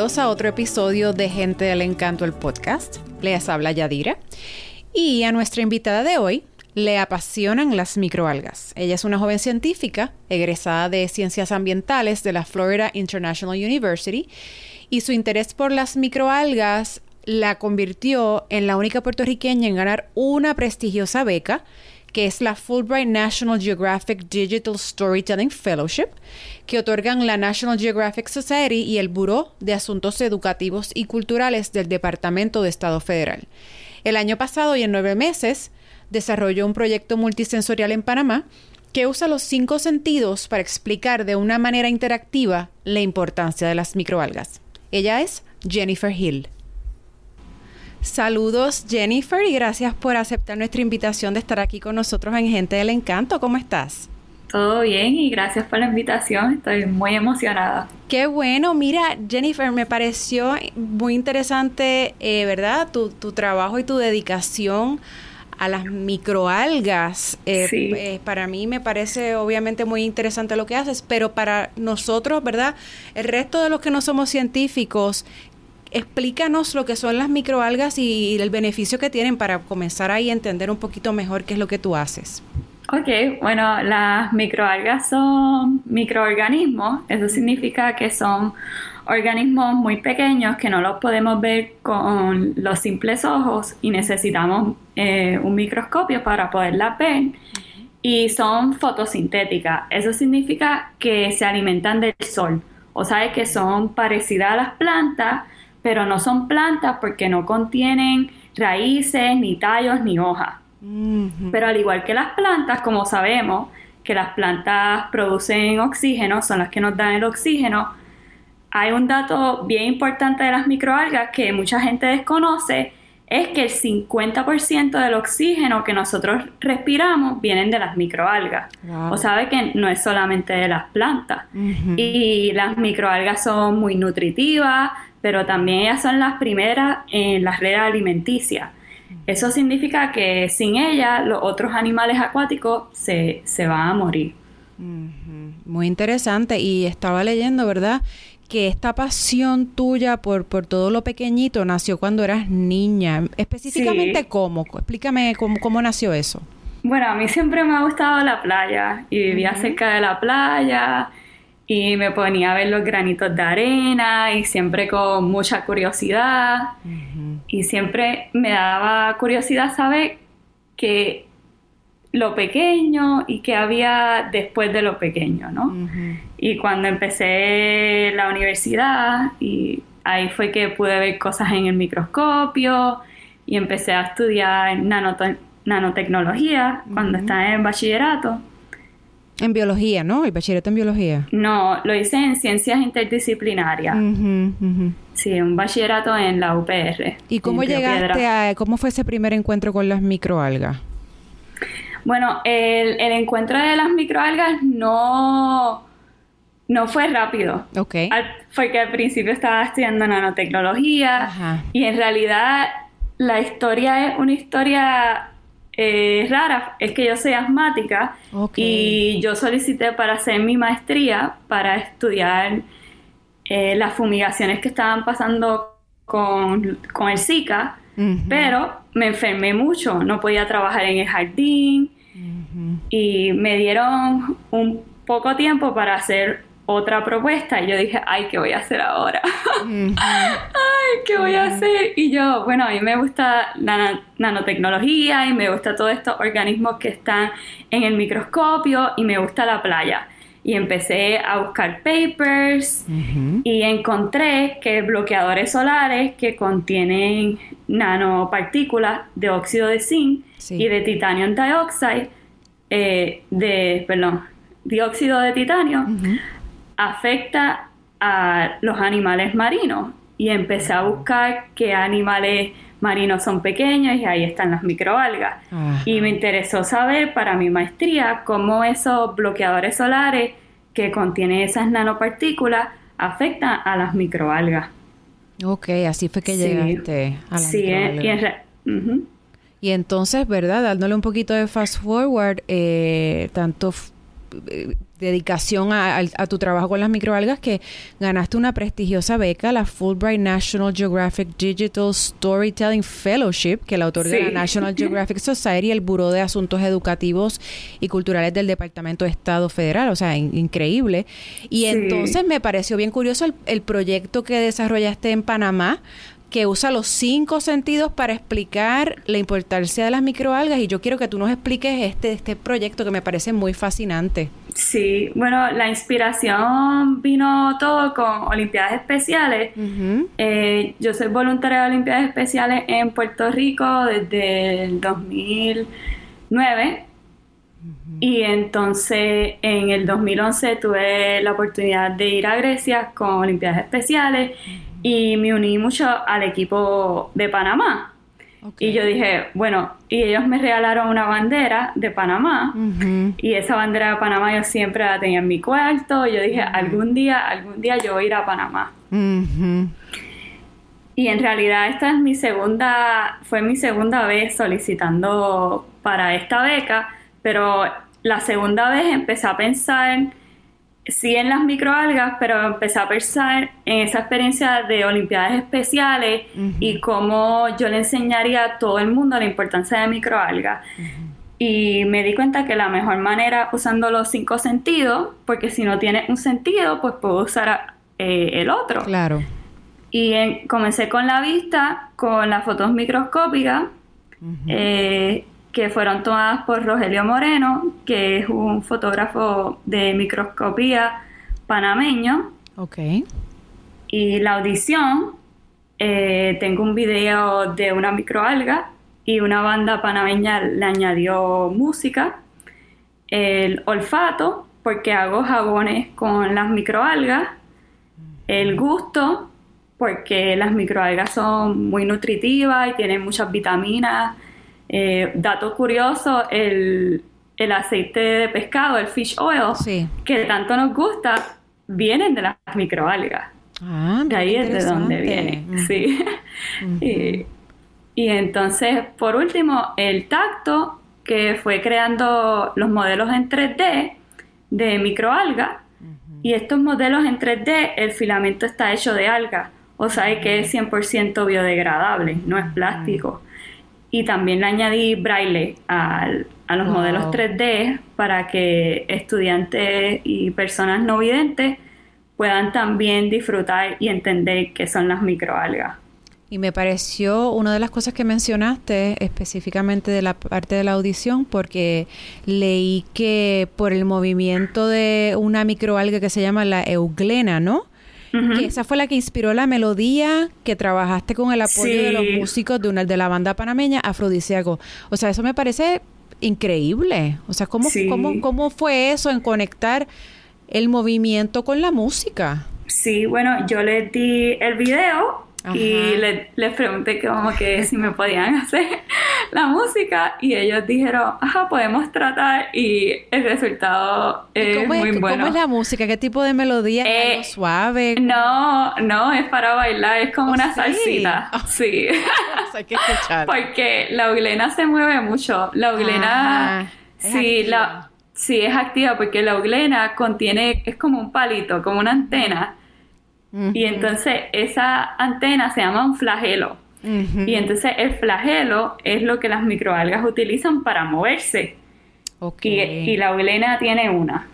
Bienvenidos a otro episodio de Gente del Encanto, el podcast. Les habla Yadira. Y a nuestra invitada de hoy le apasionan las microalgas. Ella es una joven científica, egresada de Ciencias Ambientales de la Florida International University, y su interés por las microalgas la convirtió en la única puertorriqueña en ganar una prestigiosa beca que es la Fulbright National Geographic Digital Storytelling Fellowship, que otorgan la National Geographic Society y el Buró de Asuntos Educativos y Culturales del Departamento de Estado Federal. El año pasado y en nueve meses desarrolló un proyecto multisensorial en Panamá que usa los cinco sentidos para explicar de una manera interactiva la importancia de las microalgas. Ella es Jennifer Hill. Saludos Jennifer y gracias por aceptar nuestra invitación de estar aquí con nosotros en Gente del Encanto. ¿Cómo estás? Todo bien y gracias por la invitación. Estoy muy emocionada. Qué bueno. Mira, Jennifer, me pareció muy interesante, eh, ¿verdad? Tu, tu, trabajo y tu dedicación a las microalgas. Eh, sí. eh, para mí me parece obviamente muy interesante lo que haces, pero para nosotros, ¿verdad? El resto de los que no somos científicos, explícanos lo que son las microalgas y, el beneficio que tienen para comenzar ahí a entender un poquito mejor qué es lo que tú haces. Ok, bueno, las microalgas son microorganismos, eso significa que son organismos muy pequeños que no los podemos ver con los simples ojos y necesitamos eh, un microscopio para poderlas ver. Y son fotosintéticas, eso significa que se alimentan del sol, o sea que son parecidas a las plantas, pero no son plantas porque no contienen raíces, ni tallos, ni hojas. Pero al igual que las plantas, como sabemos que las plantas producen oxígeno, son las que nos dan el oxígeno, hay un dato bien importante de las microalgas que mucha gente desconoce, es que el 50% del oxígeno que nosotros respiramos vienen de las microalgas. O sabe que no es solamente de las plantas. Y las microalgas son muy nutritivas, pero también ellas son las primeras en las redes alimenticias. Eso significa que sin ellas los otros animales acuáticos se, se van a morir. Muy interesante. Y estaba leyendo, ¿verdad? Que esta pasión tuya por, por todo lo pequeñito nació cuando eras niña. Específicamente, ¿cómo? Explícame cómo, cómo nació eso. Bueno, a mí siempre me ha gustado la playa y vivía cerca de la playa y me ponía a ver los granitos de arena y siempre con mucha curiosidad y siempre me daba curiosidad saber que lo pequeño y qué había después de lo pequeño, ¿no? Y cuando empecé la universidad y ahí fue que pude ver cosas en el microscopio y empecé a estudiar nanotecnología cuando estaba en bachillerato. En biología, ¿no? El bachillerato en biología. No, lo hice en ciencias interdisciplinarias. Sí, un bachillerato en la UPR. ¿Y cómo llegaste a, cómo fue ese primer encuentro con las microalgas? Bueno, el, el encuentro de las microalgas no, no fue rápido. Ok. porque al principio estaba estudiando nanotecnología y en realidad la historia es una historia eh, rara es que yo soy asmática y yo solicité para hacer mi maestría para estudiar eh, las fumigaciones que estaban pasando con, el Zika, pero me enfermé mucho, no podía trabajar en el jardín y me dieron un poco tiempo para hacer otra propuesta. Y yo dije, ay, ¿qué voy a hacer ahora? ay, ¿qué voy a hacer? Y yo, bueno, a mí me gusta la nanotecnología y me gusta todos estos organismos que están en el microscopio y me gusta la playa. Y empecé a buscar papers y encontré que bloqueadores solares que contienen nanopartículas de óxido de zinc y de titanium dioxide, eh, de, perdón, dióxido de titanio, afecta a los animales marinos y empecé a buscar qué animales marinos son pequeños y ahí están las microalgas. Y me interesó saber para mi maestría cómo esos bloqueadores solares que contienen esas nanopartículas afectan a las microalgas. Ok, así fue que llegaste a las sí, microalgas. Y, y entonces, ¿verdad? Dándole un poquito de fast forward, eh, tanto eh, dedicación a, tu trabajo con las microalgas que ganaste una prestigiosa beca, la Fulbright National Geographic Digital Storytelling Fellowship, que la otorga la National Geographic Society y el Buró de Asuntos Educativos y Culturales del Departamento de Estado Federal. O sea, increíble. Y entonces me pareció bien curioso el, el proyecto que desarrollaste en Panamá que usa los cinco sentidos para explicar la importancia de las microalgas y yo quiero que tú nos expliques este, este proyecto que me parece muy fascinante. Sí, bueno, la inspiración vino todo con Olimpiadas Especiales. Eh, yo soy voluntaria de Olimpiadas Especiales en Puerto Rico desde el 2009. Y entonces en el 2011 tuve la oportunidad de ir a Grecia con Olimpiadas Especiales y me uní mucho al equipo de Panamá. Y yo dije, bueno, y ellos me regalaron una bandera de Panamá. Y esa bandera de Panamá yo siempre la tenía en mi cuarto. Y yo dije, algún día, algún día yo voy a ir a Panamá. Y en realidad esta es mi segunda, fue mi segunda vez solicitando para esta beca, pero la segunda vez empecé a pensar sí en las microalgas, pero empecé a pensar en esa experiencia de Olimpiadas Especiales y cómo yo le enseñaría a todo el mundo la importancia de microalgas. Y me di cuenta que la mejor manera usando los cinco sentidos, porque si no tiene un sentido, pues puedo usar eh, el otro. Claro. Y comencé con la vista, con las fotos microscópicas, que fueron tomadas por Rogelio Moreno, que es un fotógrafo de microscopía panameño. Ok. Y la audición, eh, tengo un video de una microalga y una banda panameña le añadió música. El olfato, porque hago jabones con las microalgas. El gusto, porque las microalgas son muy nutritivas y tienen muchas vitaminas eh, dato curioso, el, aceite de pescado, el fish oil, que tanto nos gusta, vienen de las microalgas. Ah, de ahí es de donde viene. Sí. y, entonces, por último, el tacto, que fue creando los modelos en 3D de microalga. Y estos modelos en 3D, el filamento está hecho de alga, o sea que es 100% biodegradable, no es plástico y también le añadí braille a los modelos 3D para que estudiantes y personas no videntes puedan también disfrutar y entender qué son las microalgas. Y me pareció una de las cosas que mencionaste específicamente de la parte de la audición, porque leí que por el movimiento de una microalga que se llama la euglena, ¿no? Que esa fue la que inspiró la melodía que trabajaste con el apoyo de los músicos de una de la banda panameña Afrodisíaco. O sea, eso me parece increíble. O sea, ¿cómo, cómo, cómo fue eso en conectar el movimiento con la música? Sí, bueno, yo le di el video y les pregunté como que si me podían hacer la música y ellos dijeron, ajá, podemos tratar y el resultado es, muy bueno. ¿Cómo es la música? ¿Qué tipo de melodía? Eh, ¿Suave? No, no, es para bailar, es como una salsita. Sí. hay que escuchar. Porque la uglena se mueve mucho. La uglena, sí, la, sí, es activa porque la uglena contiene, es como un palito, como una antena y entonces esa antena se llama un flagelo. Y entonces el flagelo es lo que las microalgas utilizan para moverse. Y, la uglena tiene una.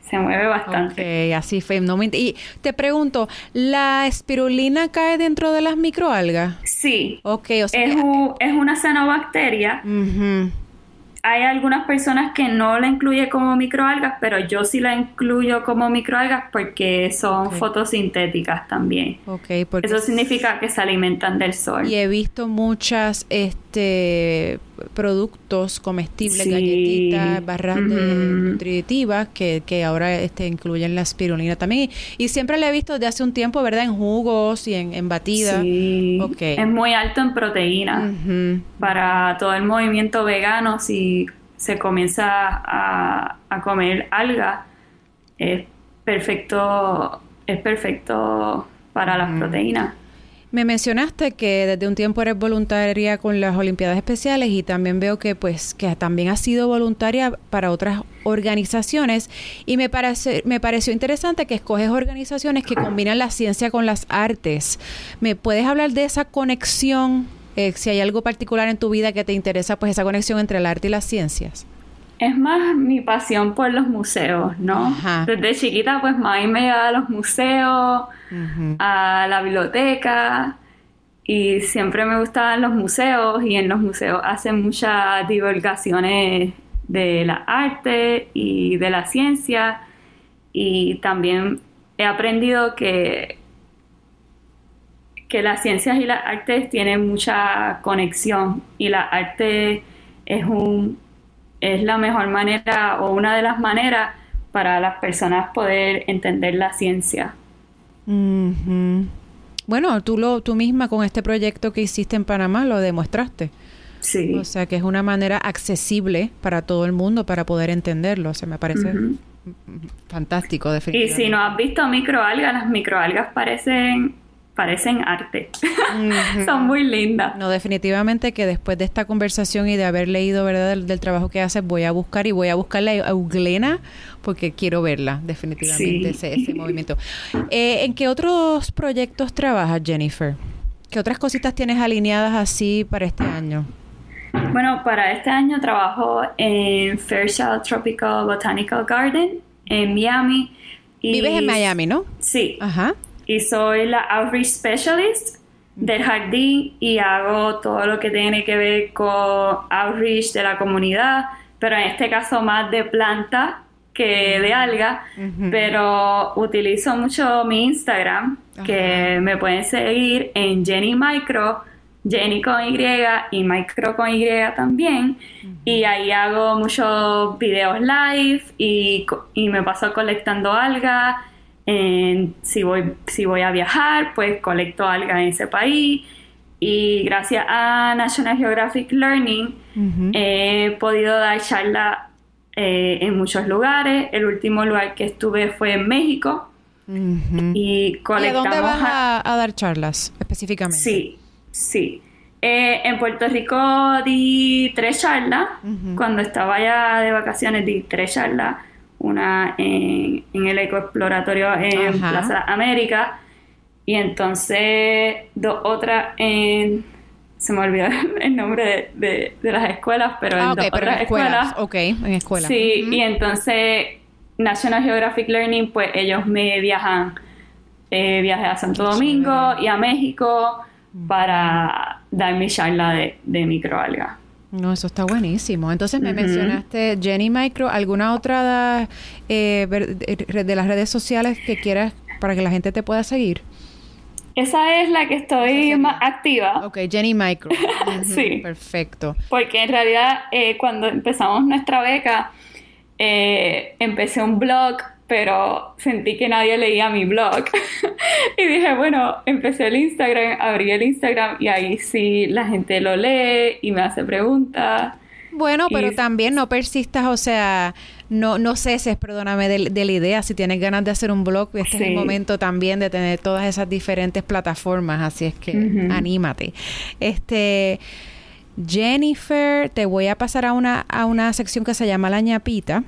Se mueve bastante. Ok, así fenomenal. Y te pregunto, ¿la espirulina cae dentro de las microalgas? Sí. Ok, o sea... Es, es una cianobacteria hay algunas personas que no la incluye como microalgas, pero yo sí la incluyo como microalgas porque son fotosintéticas también. Okay, porque Eso significa que se alimentan del sol. Y he visto muchas este productos comestibles, galletitas, barras nutritivas que, que ahora este, incluyen la espirulina también. Y, siempre la he visto desde hace un tiempo, ¿verdad? En jugos y en, en batidas. Sí. Es muy alto en proteína. Para todo el movimiento vegano, si se comienza a, a comer algas, es perfecto, es perfecto para las proteínas. Me mencionaste que desde un tiempo eres voluntaria con las Olimpiadas Especiales y también veo que pues que también has sido voluntaria para otras organizaciones y me parece me pareció interesante que escoges organizaciones que combinan la ciencia con las artes. ¿Me puedes hablar de esa conexión? Eh, si hay algo particular en tu vida que te interesa, pues esa conexión entre el arte y las ciencias. Es más mi pasión por los museos, ¿no? Desde chiquita, pues mami me llevaba a los museos, a la biblioteca, y siempre me gustaban los museos, y en los museos hacen muchas divulgaciones de la arte y de la ciencia, y también he aprendido que, que las ciencias y las artes tienen mucha conexión, y la arte es un es la mejor manera o una de las maneras para las personas poder entender la ciencia. Bueno, tú, lo, tú misma con este proyecto que hiciste en Panamá lo demostraste. Sí. O sea, que es una manera accesible para todo el mundo para poder entenderlo. O sea, me parece fantástico, definitivamente. Y si no has visto microalgas, las microalgas parecen parecen arte. Son muy lindas. No, definitivamente que después de esta conversación y de haber leído, ¿verdad?, del, trabajo que haces, voy a buscar y voy a buscarle a Euglena porque quiero verla, definitivamente, ese, movimiento. Eh, ¿En qué otros proyectos trabajas, Jennifer? ¿Qué otras cositas tienes alineadas así para este año? Bueno, para este año trabajo en Fairchild Tropical Botanical Garden en Miami. Vives en Miami, ¿no? Sí. Ajá y soy la Outreach Specialist del jardín y hago todo lo que tiene que ver con outreach de la comunidad, pero en este caso más de planta que de alga, pero utilizo mucho mi Instagram, que me pueden seguir en Jenny Micro, Jenny con Y y Micro con Y también, y ahí hago muchos videos live y, y me paso colectando algas si, voy, si voy a viajar, pues colecto algas en ese país. Y gracias a National Geographic Learning he podido dar charlas eh, en muchos lugares. El último lugar que estuve fue en México. Y colectamos. ¿Y a dónde vas a, dar charlas específicamente? Sí, sí. Eh, en Puerto Rico di tres charlas. Cuando estaba allá de vacaciones di tres charlas una en, el ecoexploratorio en Plaza América. Y entonces dos otras en se me olvidó el nombre de, las escuelas, pero en ah, dos otras escuelas, Ok, en escuelas. Sí, y entonces National Geographic Learning, pues ellos me viajan, eh, viajé a Santo Domingo y a México para dar mi charla de, de microalgas. No, eso está buenísimo. Entonces me mencionaste Jenny Micro, ¿alguna otra eh, de las redes sociales que quieras para que la gente te pueda seguir? Esa es la que estoy más activa. Ok, Jenny Micro. sí. Perfecto. Porque en realidad eh, cuando empezamos nuestra beca, eh, empecé un blog pero sentí que nadie leía mi blog. y dije, bueno, empecé el Instagram, abrí el Instagram y ahí sí la gente lo lee y me hace preguntas. Bueno, pero también no persistas, o sea, no, no ceses, perdóname, de, la idea. Si tienes ganas de hacer un blog, este es el momento también de tener todas esas diferentes plataformas, así es que anímate. Este, Jennifer, te voy a pasar a una, a una sección que se llama La ñapita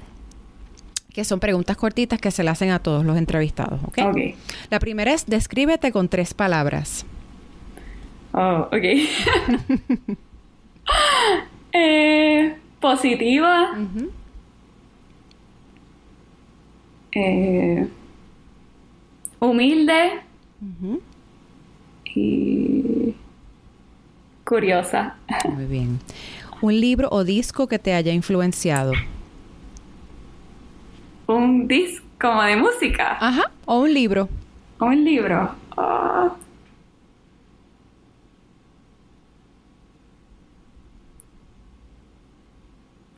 que son preguntas cortitas que se le hacen a todos los entrevistados, ¿ok? La primera es, descríbete con tres palabras. Oh, ok. Eh, positiva. Eh, humilde. Y curiosa. Muy bien. Un libro o disco que te haya influenciado un disco como de música. Ajá, o un libro. O un libro. Ah.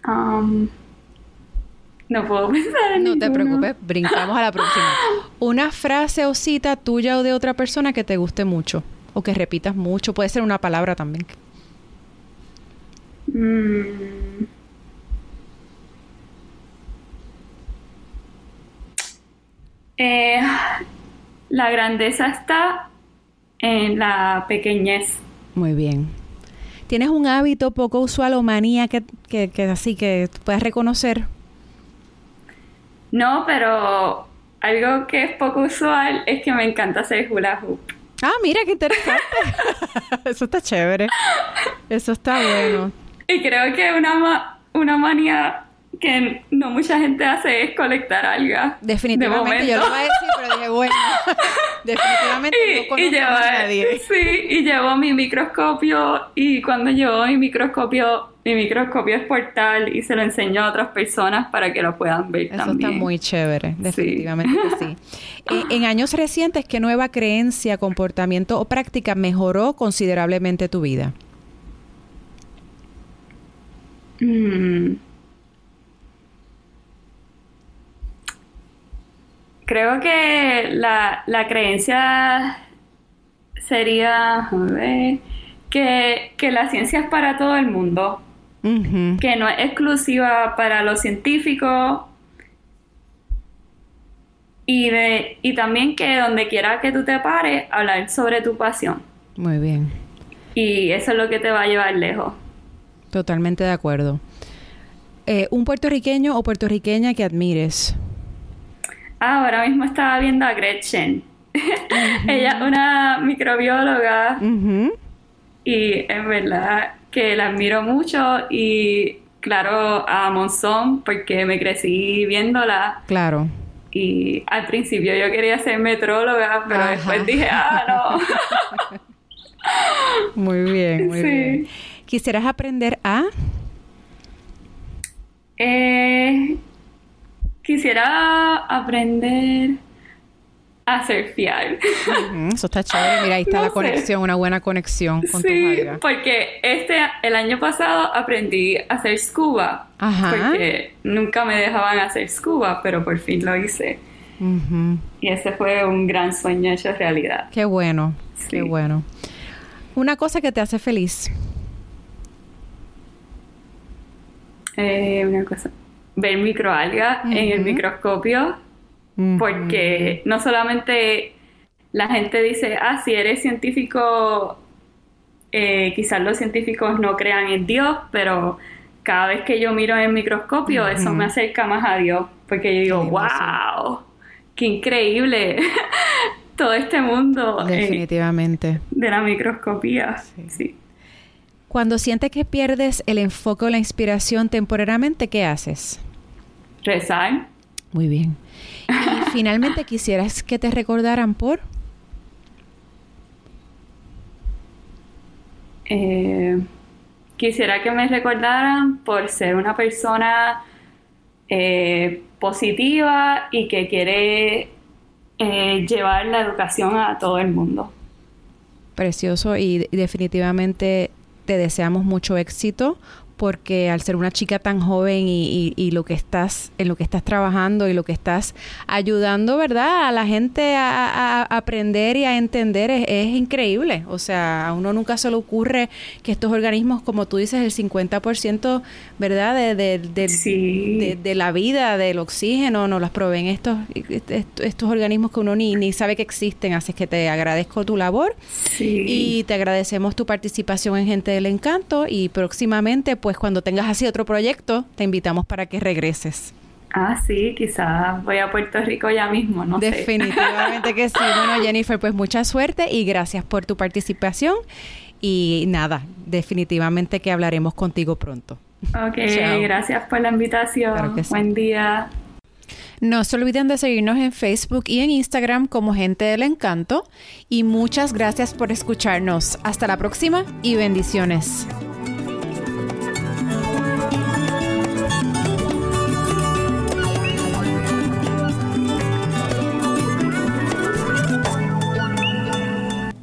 Um, no puedo pensar en No te preocupes, brincamos a la próxima. Una frase o cita tuya o de otra persona que te guste mucho o que repitas mucho. Puede ser una palabra también. Mm. Eh, la grandeza está en la pequeñez. Muy bien. ¿Tienes un hábito poco usual o manía que, que, así que puedas reconocer? No, pero algo que es poco usual es que me encanta hacer hula hoop. Ah, mira qué interesante. Eso está chévere. Eso está bueno. Y creo que una, una manía que no mucha gente hace es colectar algas. Definitivamente, yo lo voy a decir, pero dije, bueno, definitivamente no conozco a nadie. Sí, y llevo mi microscopio y cuando llevo mi microscopio, mi microscopio es portal y se lo enseño a otras personas para que lo puedan ver Eso está muy chévere, definitivamente que sí. En años recientes, ¿qué nueva creencia, comportamiento o práctica mejoró considerablemente tu vida? Mm. Creo que la, creencia sería que, la ciencia es para todo el mundo, que no es exclusiva para los científicos y, de, y también que donde quiera que tú te pares, hablar sobre tu pasión. Muy bien. Y eso es lo que te va a llevar lejos. Totalmente de acuerdo. Eh, ¿Un puertorriqueño o puertorriqueña que admires? Ah, ahora mismo estaba viendo a Gretchen. Ella es una microbióloga y es verdad que la admiro mucho y claro a Monzón porque me crecí viéndola. Claro. Y al principio yo quería ser metróloga, pero después dije, ah, no. muy bien, muy bien. ¿Quisieras aprender a? Eh, Quisiera aprender a surfear. eso está chévere. Mira, ahí está la conexión, una buena conexión con sí, porque este, el año pasado aprendí a hacer scuba. Ajá. Porque nunca me dejaban hacer scuba, pero por fin lo hice. Y ese fue un gran sueño hecho realidad. Qué bueno, qué bueno. Una cosa que te hace feliz. Eh, una cosa ver microalgas en el microscopio, porque no solamente la gente dice, ah, si eres científico, eh, quizás los científicos no crean en Dios, pero cada vez que yo miro en el microscopio, eso me acerca más a Dios, porque yo digo, wow, qué increíble todo este mundo. Eh, Definitivamente. de la microscopía. sí. Cuando sientes que pierdes el enfoque o la inspiración temporariamente, ¿qué haces? Rezar. Muy bien. Y finalmente, ¿quisieras que te recordaran por? Eh, quisiera que me recordaran por ser una persona eh, positiva y que quiere eh, llevar la educación a todo el mundo. Precioso y definitivamente te deseamos mucho éxito porque al ser una chica tan joven y, lo que estás, en lo que estás trabajando y lo que estás ayudando, ¿verdad? A la gente a, aprender y a entender es, increíble. O sea, a uno nunca se le ocurre que estos organismos, como tú dices, el 50%, ¿verdad? De, de, de, la vida, del oxígeno, nos las proveen estos, estos organismos que uno ni, ni sabe que existen. Así que te agradezco tu labor y te agradecemos tu participación en Gente del Encanto y próximamente, pues, pues cuando tengas así otro proyecto, te invitamos para que regreses. Ah, sí, quizás voy a Puerto Rico ya mismo, no Definitivamente que sí. Bueno, Jennifer, pues mucha suerte y gracias por tu participación. Y nada, definitivamente que hablaremos contigo pronto. Ok, gracias por la invitación. Buen día. No se olviden de seguirnos en Facebook y en Instagram como Gente del Encanto. Y muchas gracias por escucharnos. Hasta la próxima y bendiciones.